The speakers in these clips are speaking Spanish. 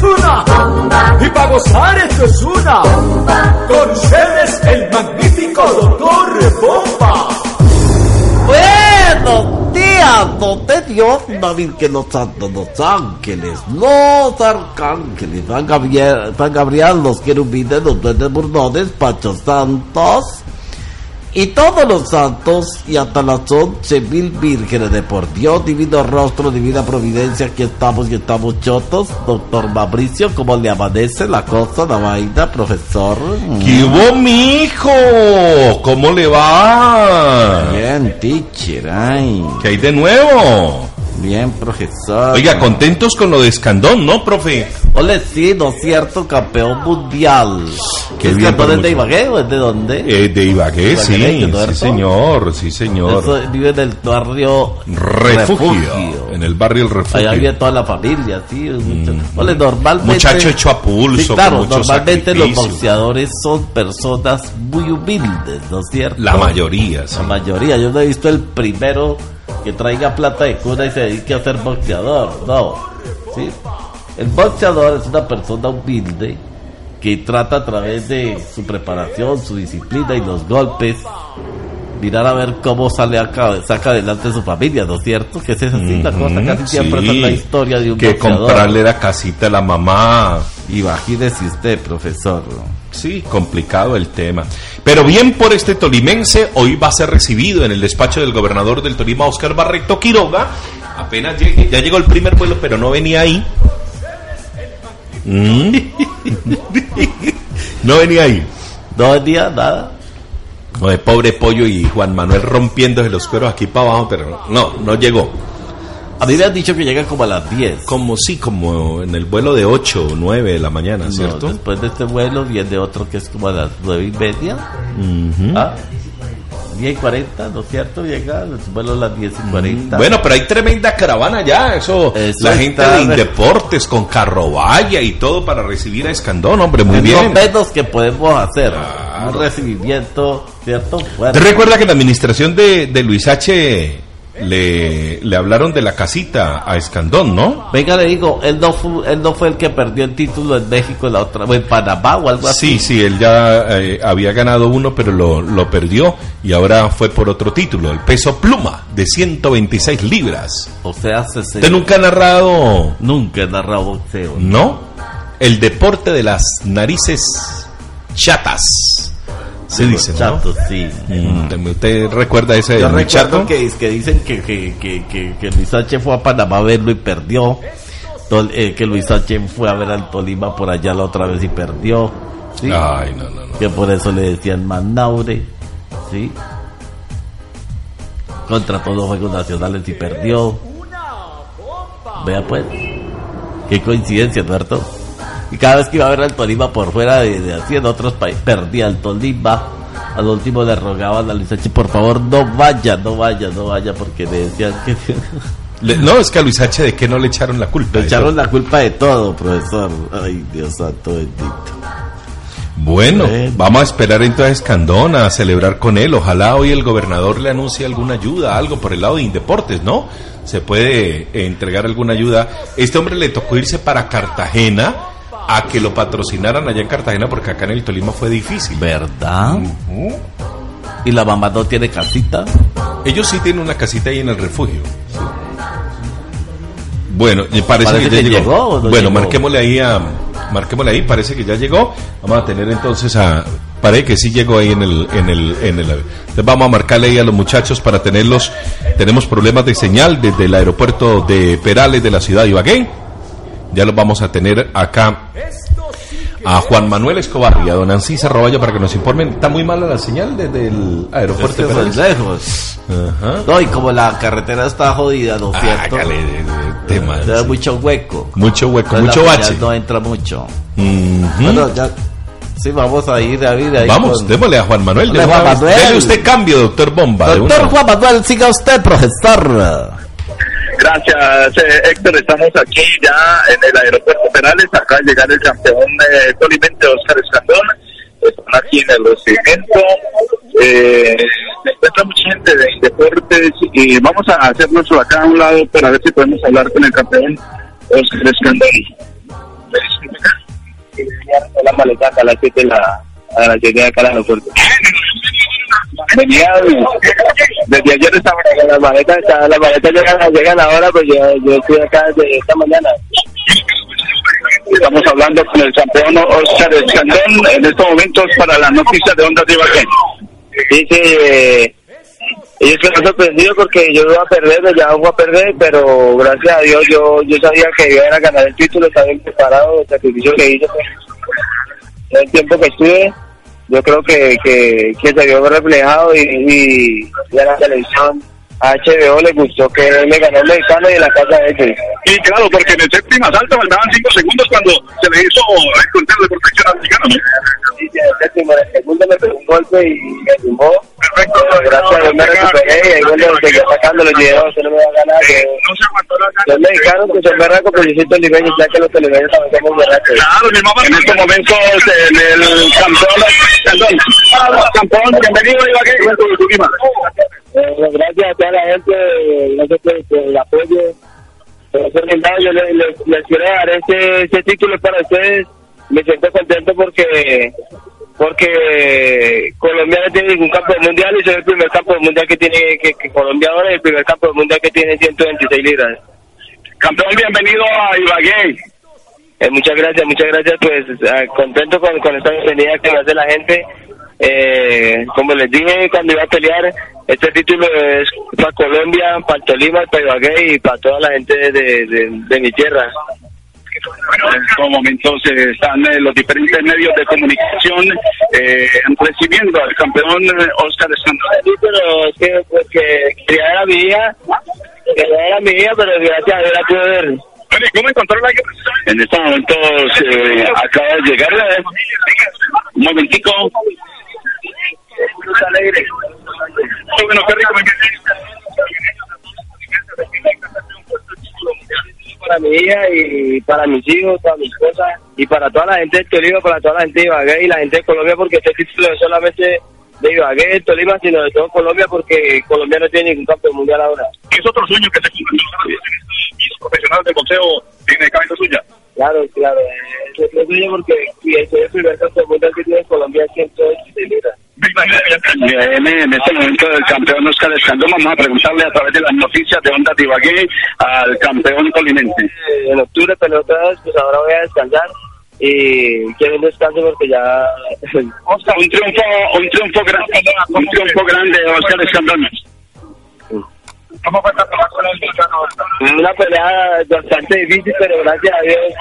es una y para gozar esto es una. Con ustedes el magnífico doctor Bomba. Buenos días, don de Dios, David, que los santos, los ángeles, los arcángeles, San Gabriel, San Gabriel los querubines, los duendes burdones, Pacho Santos, y todos los santos, y hasta las once mil vírgenes de por Dios, divino rostro, divina providencia, aquí estamos y estamos chotos. Doctor Mauricio, ¿cómo le amanece la cosa, la vaina, profesor? ¿Qué hubo, mijo? ¿Cómo le va? Bien, teacher, ay. ¿Qué hay de nuevo? Bien, profesor. Oiga, contentos con lo de Escandón, ¿no, profe? Ole, sí, ¿no es cierto? Campeón mundial. Qué ¿Es bien, campeón es de. Ibagué o es de dónde? Eh, de Ibagué, sí, ¿no, sí, Arto? señor, sí, señor. Eso vive en el barrio Refugio, en el barrio El Refugio. Allá vive toda la familia, sí. mucho- Ole, normalmente. Muchacho hecho a pulso, Sí, claro, con mucho normalmente los boxeadores son personas muy humildes, ¿no es cierto? La mayoría, sí. La mayoría. Yo no he visto el primero que traiga plata de cuna y se dedique a ser boxeador. No. ¿sí? El boxeador es una persona humilde que trata a través de su preparación, su disciplina y los golpes mirar a ver cómo sale acá, saca adelante su familia, ¿no es cierto? Que es así la cosa, casi siempre Sí, es la historia de un Que boxeador. comprarle la casita a la mamá. Imagínese usted, profesor. Sí, complicado el tema. Pero bien por este tolimense, hoy va a ser recibido en el despacho del gobernador del Tolima, Oscar Barreto Quiroga. Apenas llegue, ya llegó el primer vuelo, pero no venía ahí. Mm. no venía ahí. No venía nada. No, de pobre pollo y Juan Manuel rompiéndose los cueros aquí para abajo, pero no, no llegó. A mí me han dicho que llega como a las 10. Como sí, como en el vuelo de 8 o 9 de la mañana, No, ¿cierto? después de este vuelo viene otro que es como a las nueve y media. Ujú. ¿Ah? 10 y 40, ¿no es cierto? Llega el vuelo a las 10 y 40. Bueno, pero hay tremenda caravana ya, eso, Eso la gente de Indeportes con carrovalla y todo para recibir a Escandón, hombre, muy es bien. lo menos que podemos hacer. Claro. Un recibimiento, ¿cierto? ¿Te Fuerte. recuerda que la administración de, de Luis H. Le, le hablaron de la casita a Escandón, no? Venga, le digo, él no, fue, él no fue el que perdió el título en México la otra, o en Panamá o algo así. Sí, sí, él ya eh, había ganado uno, pero lo, lo perdió y ahora fue por otro título, el peso pluma de 126 libras. O sea, se, se- ¿Usted nunca ha narrado, nunca he narrado boxeo. no? El deporte de las narices chatas. Se dice, ¿no? Chato, sí. Mm, ¿Usted recuerda ese Yo recuerdo chato? que, que dicen que, que, que, que, Luis H fue a Panamá a verlo y perdió. Eh, que Luis H fue a ver al Tolima por allá la otra vez y perdió. ¿sí? Ay, no, no, no. Que por eso le decían Manaure. ¿sí? Contra todos los Juegos Nacionales y perdió. Vea pues. Qué coincidencia, ¿cierto? Y cada vez que iba a ver al Tolima por fuera de, de así en otros países, perdía al Tolima. Al último le rogaban a Luis H, por favor, no vaya, no vaya, no vaya, porque le decían que Le- no, es que a Luis H. de qué no le echaron la culpa. le echaron todo. la culpa de todo, profesor. Ay, Dios santo bendito. Bueno, Bueno. vamos a esperar entonces a Escandón a celebrar con él. Ojalá hoy el gobernador le anuncie alguna ayuda, algo por el lado de Indeportes, ¿no? Se puede entregar alguna ayuda. Este hombre le tocó irse para Cartagena a que lo patrocinaran allá en Cartagena porque acá en el Tolima fue difícil. ¿Verdad? ¿Y la mamá no tiene casita? Ellos sí tienen una casita ahí en el refugio. Bueno, parece, Parece que ya que llegó. llegó, ¿o no bueno, llegó? marquémosle ahí a, marquémosle ahí, parece que ya llegó. Vamos a tener entonces a, parece que sí llegó ahí en el, en el, en el, entonces vamos a marcarle ahí a los muchachos para tenerlos. Tenemos problemas de señal desde el aeropuerto de Perales de la ciudad de Ibagué. Ya los vamos a tener acá a Juan Manuel Escobar y a don Ancisa Roballo para que nos informen. Está muy mala la señal desde el aeropuerto de son Perales. lejos. Ajá. No, y como la carretera está jodida, ¿no es cierto? Hágale de- de temas. Se da mucho hueco. Mucho hueco, Entonces mucho la bache. No entra mucho. Ujú. Bueno, ya. Sí, vamos a ir ir ahí. Vamos, con- démosle a Juan Manuel. de Dale, una Juan vez. Manuel. Dele usted cambio, doctor Bomba. de Doctor una. Juan Manuel, siga usted, profesor. Gracias, eh, Héctor. Estamos aquí ya en el aeropuerto Perales. Acá de llegar el campeón eh, tolimente Oscar Escandón. Están aquí en el recibimiento. Eh, se encuentra mucha gente de deportes y vamos a hacernos acá a un lado para ver si podemos hablar con el campeón Oscar Escandón. La maleta acá a las 7 de la, a las 7 de acá al aeropuerto. Desde ayer estaba las maletas, las maletas llegan, llegan ahora, pues yo, yo estoy acá desde esta mañana. Estamos hablando con el campeón Oscar Escandón en estos momentos para las noticias de Ondas de Ibagué. Dice, ellos me han sorprendido porque yo iba a perder, me llevaba a perder, pero gracias a Dios yo yo sabía que iba a ganar el título, estaba bien preparado, el sacrificio que hice, pues, el tiempo que estuve, yo creo que, que, que se vio reflejado y, y, a la televisión, a HBO le gustó que me ganó el mexicano y en la casa de ellos. Y claro, porque en el séptimo asalto faltaban cinco segundos cuando se le hizo el conteo de protección al mexicano, ¿no? Y en el séptimo, en el segundo me pegó un golpe y me tumbó. Perfecto. Gracias a Dios me recuperé y ahí bueno, seguí sacando los videos, se no me va a ganar. Que- no se aguantó la Los mexicanos que son berracos, pero yo soy tolimeño, ya que los tolimeños también somos berracos. Claro, mi mamá. En estos momentos en el campeón, perdón, campeón, bienvenido Ibagué, de Tolima. Gracias a toda la gente, gracias por, por el apoyo. Por ser yo les, les, quiero dar este, este título para ustedes. Me siento contento porque porque Colombia no tiene ningún campo mundial y soy el primer campo mundial que tiene que, que Colombia ahora y el primer campo mundial que tiene 126 libras. Campeón, bienvenido a Ibagué. Eh, muchas gracias, muchas gracias, pues eh, contento con, con esta bienvenida que me hace la gente. Eh, como les dije cuando iba a pelear, este título es para Colombia, para Tolima, para Ibagué y para toda la gente de, de, de mi tierra. Bueno, en estos momentos eh, están eh, los diferentes medios de comunicación eh, recibiendo al campeón eh, Oscar Escandón. Sí, pero es que porque quería ver a mi hija, quería ver a mi hija, pero gracias a Dios la pude ver. Bueno, ¿y cómo encontró la En estos momentos eh, acaba de llegar eh, un momentico. Alegre. Qué bueno, qué rico, para mi hija y para mis hijos, para mi esposa y para toda la gente de Tolima, para toda la gente de Ibagué y la gente de Colombia, porque este título no es solamente de Ibagué, de Tolima, sino de todo Colombia, porque Colombia no tiene ningún campeón mundial ahora. Es otro sueño que se cumple en los profesionales del boxeo tiene cabeza suya. Claro, claro, es otro sueño porque si es el primer campeón mundial que tiene Colombia, 126 libras. Bien, en este momento el campeón Oscar Escandón, vamos a preguntarle a través de las noticias de Onda de Ibagué al campeón tolimense. Eh, en octubre pero otra vez, pues ahora voy a descansar y quiero un descanso porque ya Oscar, un triunfo, un triunfo grande, un triunfo grande de Oscar Escandón. ¿Cómo fue con el mexicano? una pelea bastante difícil, pero gracias a Dios,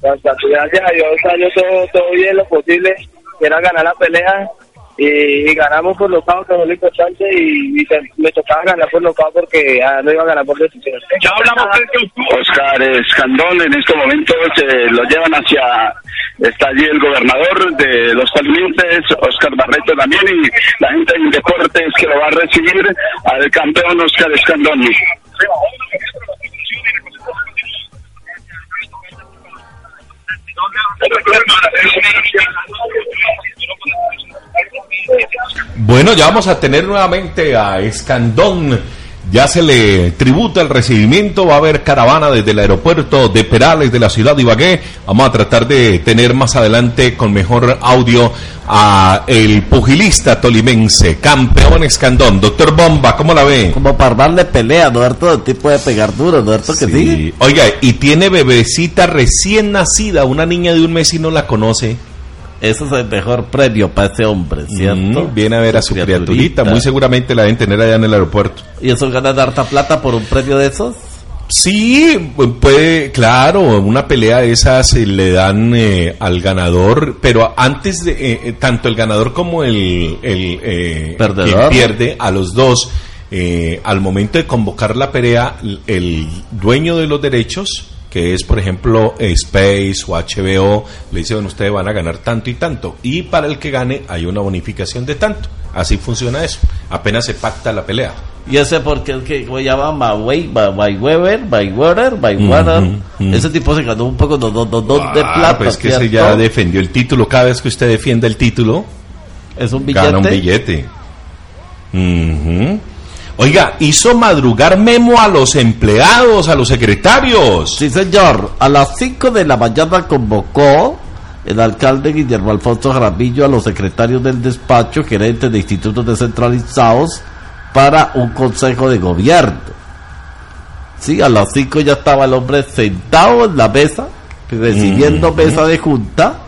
bastante, gracias a Dios salió todo, todo bien lo posible, que era ganar la pelea y, y ganamos por nocaut, que es lo importante, y, y se- me tocaba ganar por nocaut porque ah, no iba a ganar por decisión. Ya hablamos de Oscar Escandón en estos momentos eh, lo llevan hacia está allí el gobernador de los tolimenses Oscar Barreto también y la gente en deportes que lo va a recibir al campeón Oscar Escandón Bueno, ya vamos a tener nuevamente a Escandón. Ya se le tributa el recibimiento, va a haber caravana desde el aeropuerto de Perales de la ciudad de Ibagué. Vamos a tratar de tener más adelante con mejor audio a el pugilista tolimense, campeón Escandón. Doctor Bomba, ¿cómo la ve? Como para darle pelea, ¿no? Harto el tipo de pegar duro, ¿no? Que sí. Sí. Oiga, y tiene bebecita recién nacida, una niña de un mes y no la conoce. Eso es el mejor premio para ese hombre, ¿cierto? Mm, viene a ver a su criaturita, muy seguramente la deben tener allá en el aeropuerto. ¿Y eso ganan harta plata por un premio de esos? Sí, puede, claro, una pelea de esas le dan eh, al ganador, pero antes de, eh, eh, tanto el ganador como el, el, eh, Perdedor. quien pierde, a los dos, eh, al momento de convocar la pelea, el dueño de los derechos, que es por ejemplo Space o HBO, le dice, bueno, ustedes van a ganar tanto y tanto, y para el que gane hay una bonificación de tanto. Así funciona eso, apenas se pacta la pelea. Y ese porque el que se llama Mawei, Mayweather, Mayweather, Mayweather. Ujú, ujú. Ese tipo se ganó un poco de, de, de, de Ah, plata. pues que ese ya defendió el título. Cada vez que usted defienda el título, Es un billete. gana un billete. Ujú. Oiga, hizo madrugar memo a los empleados, a los secretarios. Sí, señor. A las 5 de la mañana convocó el alcalde Guillermo Alfonso Jaramillo a los secretarios del despacho, gerentes de institutos descentralizados, para un consejo de gobierno. Sí, a las 5 ya estaba el hombre sentado en la mesa, recibiendo mesa de junta.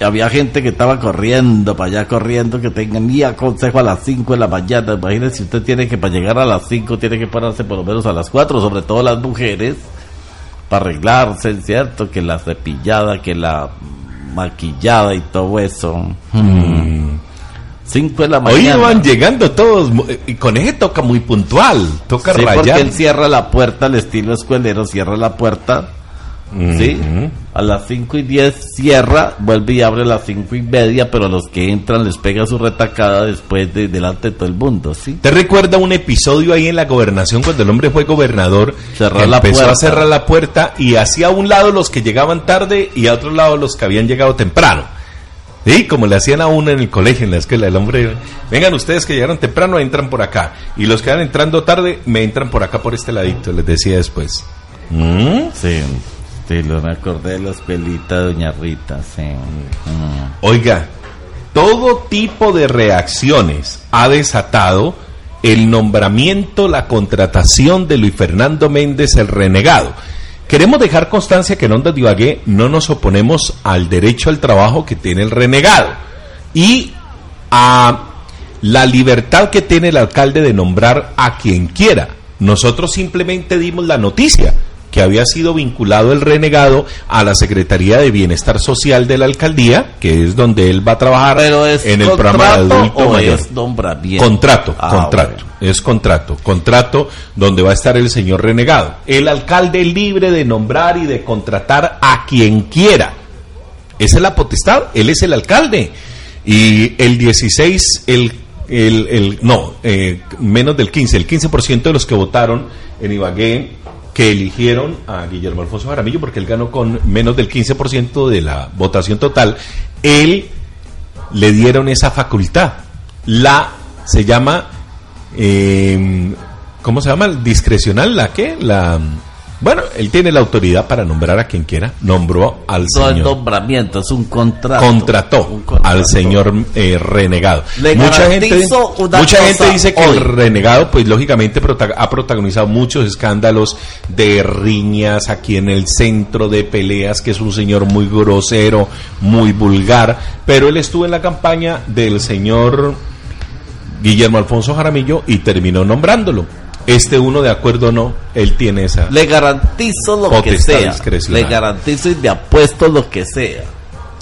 Había gente que estaba corriendo para allá, corriendo, que tenía consejo a las 5 de la mañana. Imagínese, si usted tiene que, para llegar a las 5, tiene que pararse por lo menos a las 4, sobre todo las mujeres, para arreglarse, ¿cierto? Que la cepillada, que la maquillada y todo eso. 5 de la Hoy mañana. van llegando todos, mu- y con ese toca muy puntual, toca Sí, porque rayar. él cierra la puerta, al estilo escuelero, cierra la puerta. ¿Sí? A las 5 y 10 cierra, vuelve y abre a las 5 y media, pero a los que entran les pega su retacada después de delante de todo el mundo, ¿sí? ¿Te recuerda un episodio ahí en la gobernación cuando el hombre fue gobernador? Cerró que la empezó a puerta. cerrar la puerta y hacía a un lado los que llegaban tarde y a otro lado los que habían llegado temprano. Sí, como le hacían a uno en el colegio, en la escuela, el hombre, vengan ustedes que llegaron temprano, entran por acá. Y los que van entrando tarde, me entran por acá, por este ladito, les decía después. ¿Mm? Sí, sí, lo me de la escuelita de Doña Rita. Mm. Oiga, todo tipo de reacciones ha desatado el nombramiento, la contratación de Luis Fernando Méndez el renegado. Queremos dejar constancia que en Ondas de Ibagué no nos oponemos al derecho al trabajo que tiene el renegado y a la libertad que tiene el alcalde de nombrar a quien quiera. Nosotros simplemente dimos la noticia que había sido vinculado el renegado a la Secretaría de Bienestar Social de la alcaldía, que es donde él va a trabajar Pero es en el programa de adulto o mayor. es. Contrato, Ah, contrato, bueno. es contrato, contrato donde va a estar el señor renegado. El alcalde libre de nombrar y de contratar a quien quiera. Esa es la potestad, él es el alcalde. Y el 16, el, el, el- no, eh, menos del 15, el 15% de los que votaron en Ibagué que eligieron a Guillermo Alfonso Jaramillo, porque él ganó con menos del 15% de la votación total, él le dieron esa facultad. La se llama, eh, ¿cómo se llama? Discrecional, ¿la qué? La, bueno, él tiene la autoridad para nombrar a quien quiera. Nombró al No es señor. nombramiento, es un contrato. Contrató Un contrato. al señor eh, renegado. Le mucha gente, mucha gente dice que hoy. el renegado, pues lógicamente prota- ha protagonizado muchos escándalos de riñas aquí en el centro de peleas, que es un señor muy grosero, muy vulgar, pero él estuvo en la campaña del señor Guillermo Alfonso Jaramillo y terminó nombrándolo. Este uno, de acuerdo o no, él tiene esa... Le garantizo lo que sea. Le garantizo y me apuesto lo que sea.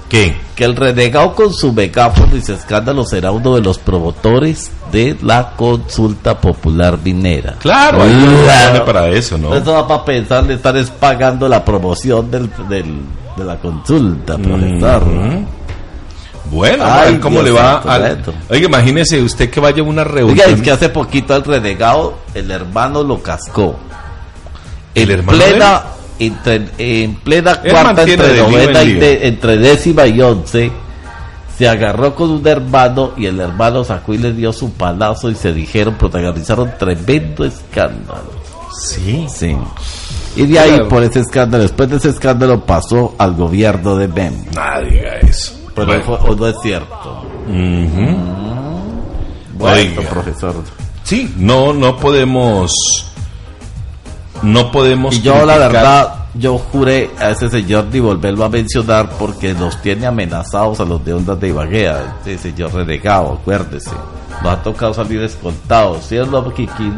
¿Qué? Que el renegado con su megáfono y su escándalo será uno de los promotores de la consulta popular minera. Claro, para eso, ¿no? Eso va para pensar de estar es pagando la promoción del, del- de la consulta, profesor. Ujú. Bueno, Ay, a ver cómo Dios le va santo, al... Beto. Oiga, imagínese usted que vaya a una reunión. Oiga, es que hace poquito al renegado, el hermano lo cascó. ¿El en hermano plena, entre- en plena cuarta entre novena y de- entre décima y once se agarró con un hermano y el hermano sacó y le dio su palazo y se dijeron protagonizaron tremendo escándalo Sí. sí y de ahí Claro. por ese escándalo después de ese escándalo pasó al gobierno de Mem Nada diga eso. Pero Bueno. fue- o no es cierto Ujú. bueno Oiga. profesor Sí, no, no podemos... No podemos... Y yo la criticar- verdad, yo juré a ese señor ni volverlo a mencionar porque los tiene amenazados a los de Ondas de Ibaguea, ese señor renegado, acuérdese. Nos ha tocado salir escoltados, ¿cierto, Kikín?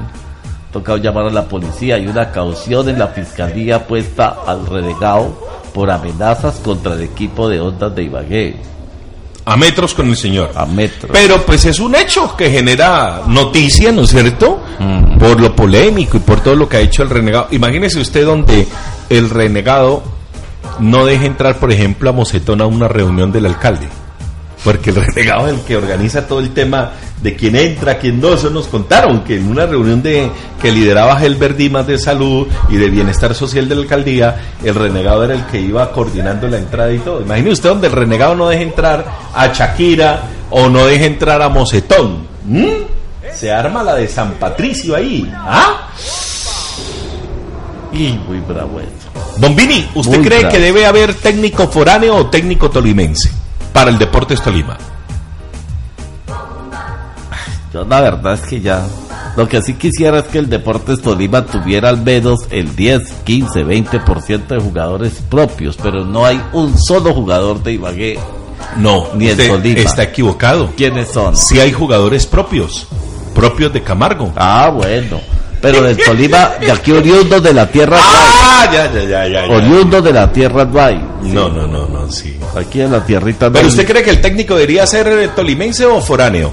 tocado llamar a la policía. Hay una caución en la fiscalía puesta al renegado por amenazas contra el equipo de ondas de Ibagué. A metros con el señor. A metros. Pero pues es un hecho que genera noticia, ¿no es cierto? Mm. Por lo polémico y por todo lo que ha hecho el renegado. Imagínese usted donde el renegado no deja entrar, por ejemplo, a Mocetón a una reunión del alcalde. Porque el renegado es el que organiza todo el tema de quién entra, quién no. Eso nos contaron que en una reunión de que lideraba Helber Dimas de salud y de bienestar social de la alcaldía, el renegado era el que iba coordinando la entrada y todo. Imagine usted donde el renegado no deja entrar a Shakira o no deja entrar a Mocetón. ¿Mm? Se arma la de San Patricio ahí. ¿Ah? Y muy bravo. Bombini, ¿usted Muy cree bravo. que debe haber técnico foráneo o técnico tolimense para el Deportes Tolima? Yo la verdad es que ya. Lo que sí quisiera es que el Deportes Tolima tuviera al menos el 10, 15, 20% de jugadores propios, pero no hay un solo jugador de Ibagué. No, Ni el Tolima. está equivocado. ¿Quiénes son? Si hay jugadores propios, propios de Camargo. Ah, bueno. Pero del Tolima, de aquí oriundo de la tierra no Ah, ya, ya, ya, ya. hay. ya. Oriundo de la tierra no hay. No, no, no, no, sí. Aquí en la tierrita Pero usted cree que el técnico debería ser eh, tolimense o foráneo?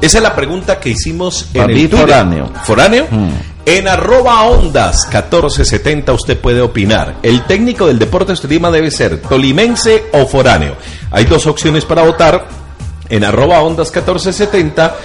Esa es la pregunta que hicimos en Para el mí, Twitter. foráneo. ¿Foráneo? Mm. En arroba ondas 1470 usted puede opinar. El técnico del Deportes Tolima debe ser tolimense o foráneo. Hay dos opciones para votar. En arroba ondas 1470